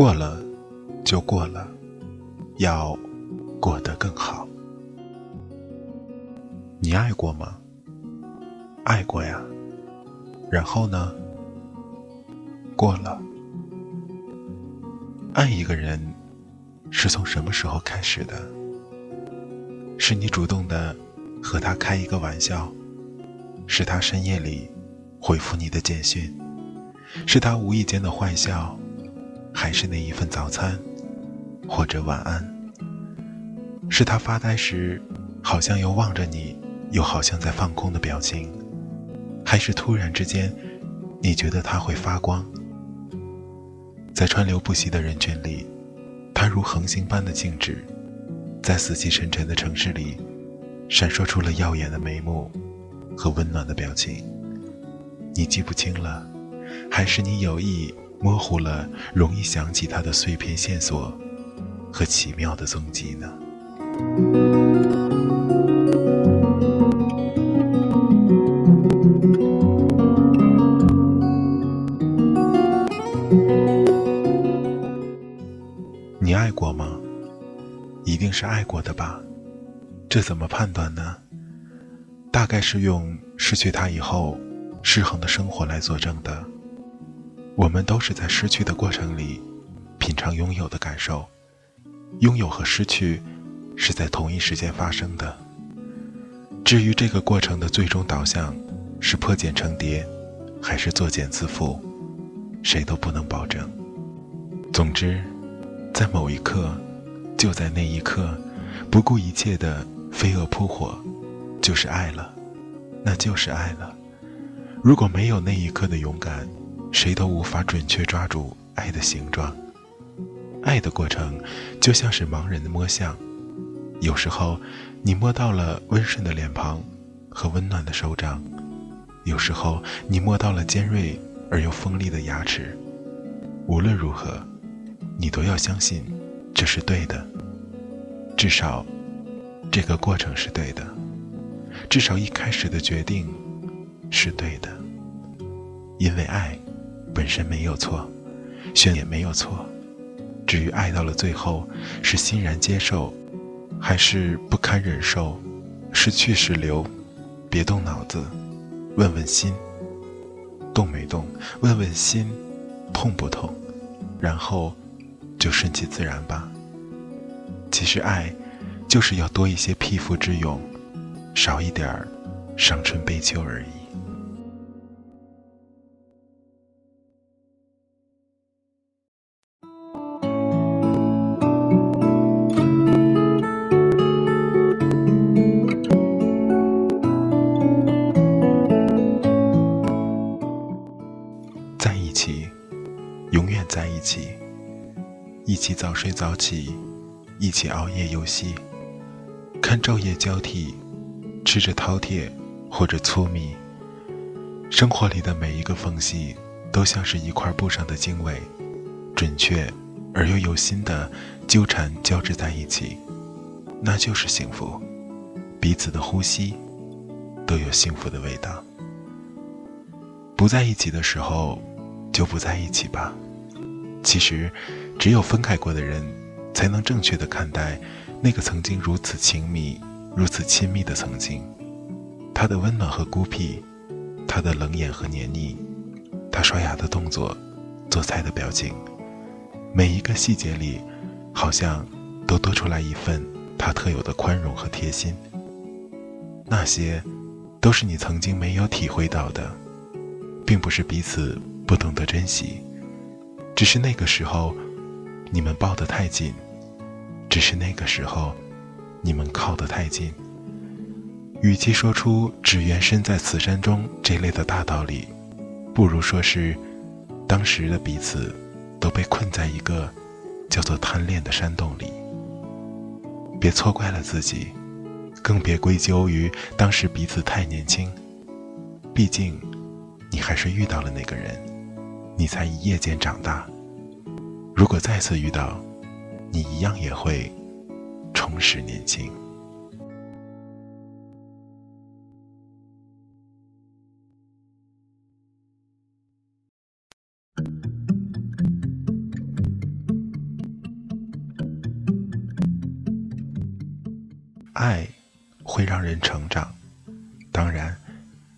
过了，就过了，要过得更好。你爱过吗？爱过呀。然后呢？过了。爱一个人，是从什么时候开始的？是你主动的和他开一个玩笑，是他深夜里回复你的简讯，是他无意间的坏笑。还是那一份早餐，或者晚安。是他发呆时，好像又望着你，又好像在放空的表情，还是突然之间，你觉得他会发光？在川流不息的人群里，他如恒星般的静止，在死气沉沉的城市里，闪烁出了耀眼的眉目和温暖的表情。你记不清了，还是你有意？模糊了，容易想起他的碎片线索和奇妙的踪迹呢。你爱过吗？一定是爱过的吧？这怎么判断呢？大概是用失去他以后失衡的生活来佐证的。我们都是在失去的过程里，品尝拥有的感受。拥有和失去，是在同一时间发生的。至于这个过程的最终导向，是破茧成蝶，还是作茧自缚，谁都不能保证。总之，在某一刻，就在那一刻，不顾一切的飞蛾扑火，就是爱了，那就是爱了。如果没有那一刻的勇敢，谁都无法准确抓住爱的形状，爱的过程就像是盲人的摸象。有时候，你摸到了温顺的脸庞和温暖的手掌；有时候，你摸到了尖锐而又锋利的牙齿。无论如何，你都要相信这是对的。至少，这个过程是对的；至少一开始的决定是对的，因为爱。本身没有错，选也没有错。至于爱到了最后，是欣然接受，还是不堪忍受，是去是留，别动脑子，问问心，动没动？问问心，痛不痛？然后就顺其自然吧。其实爱，就是要多一些匹夫之勇，少一点儿伤春悲秋而已。在一起一起早睡早起，一起熬夜游戏，看昼夜交替，吃着饕餮或者粗米。生活里的每一个缝隙，都像是一块布上的经纬，准确而又有心的纠缠交织在一起，那就是幸福。彼此的呼吸，都有幸福的味道。不在一起的时候，就不在一起吧。其实。只有分开过的人，才能正确的看待那个曾经如此亲密如此亲密的曾经，他的温暖和孤僻，他的冷眼和黏腻，他刷牙的动作，做菜的表情，每一个细节里，好像都多出来一份他特有的宽容和贴心。那些，都是你曾经没有体会到的，并不是彼此不懂得珍惜，只是那个时候，你们抱得太紧，只是那个时候。你们靠得太近，与其说出“只缘身在此山中”这类的大道理，不如说是当时的彼此都被困在一个叫做贪恋的山洞里。别错怪了自己，更别归咎于当时彼此太年轻。毕竟，你还是遇到了那个人，你才一夜间长大。如果再次遇到，你一样也会。重拾年轻，爱会让人成长，当然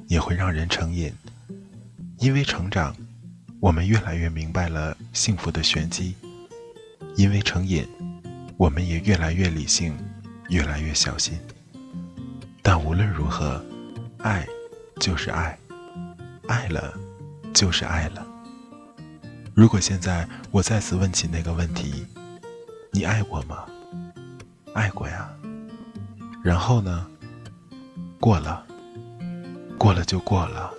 也会让人成瘾。因为成长，我们越来越明白了幸福的玄机；因为成瘾。我们也越来越理性，越来越小心。但无论如何，爱就是爱，爱了就是爱了。如果现在我再次问起那个问题：“你爱我吗？”爱过呀。然后呢？过了，过了就过了，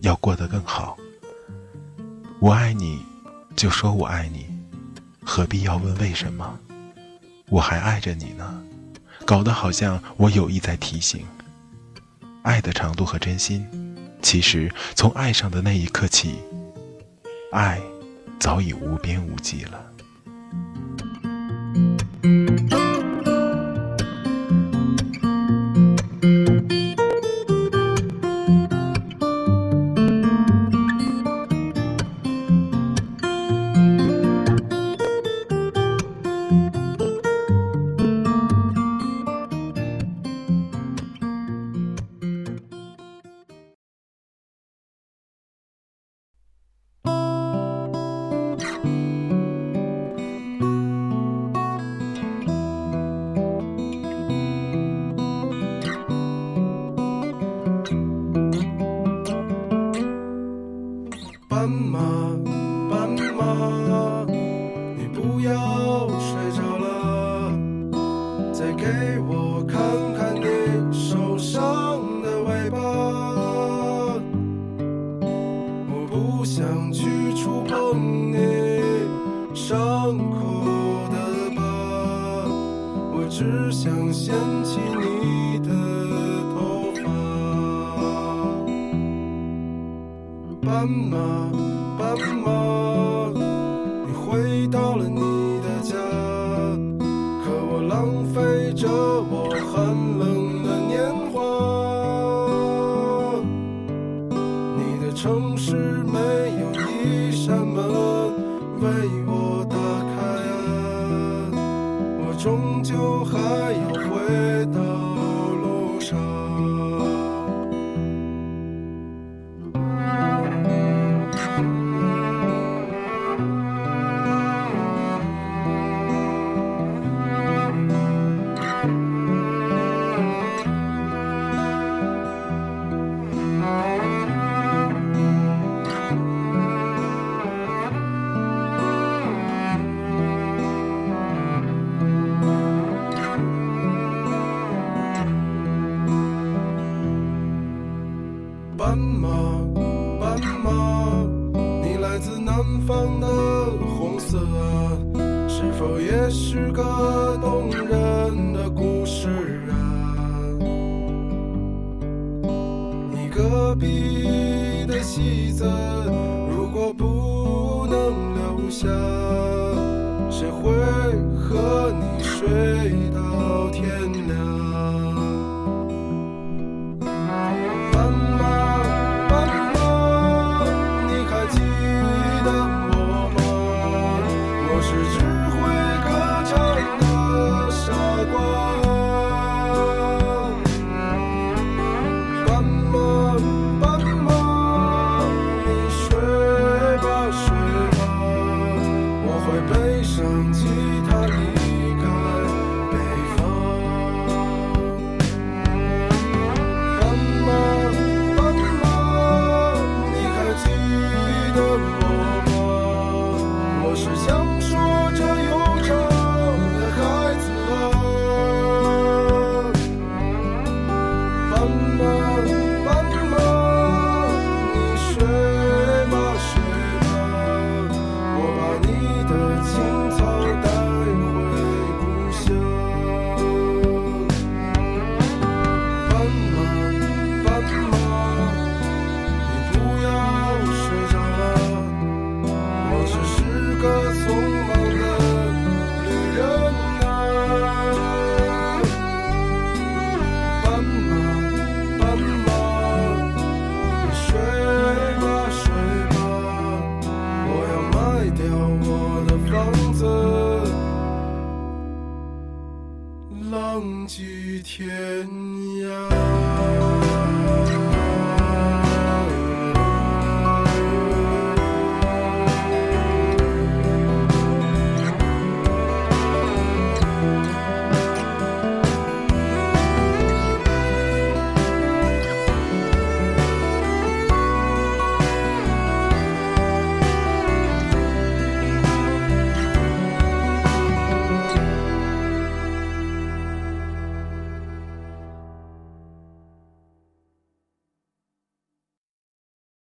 要过得更好。我爱你，就说我爱你，何必要问为什么？我还爱着你呢，搞得好像我有意在提醒。爱的长度和真心，其实从爱上的那一刻起，爱早已无边无际了。不想去触碰你伤口的疤，我只想掀起你的头发，斑马，斑马，你回到了你的家，可我浪费着我戏子，如果不能留下，谁会和你睡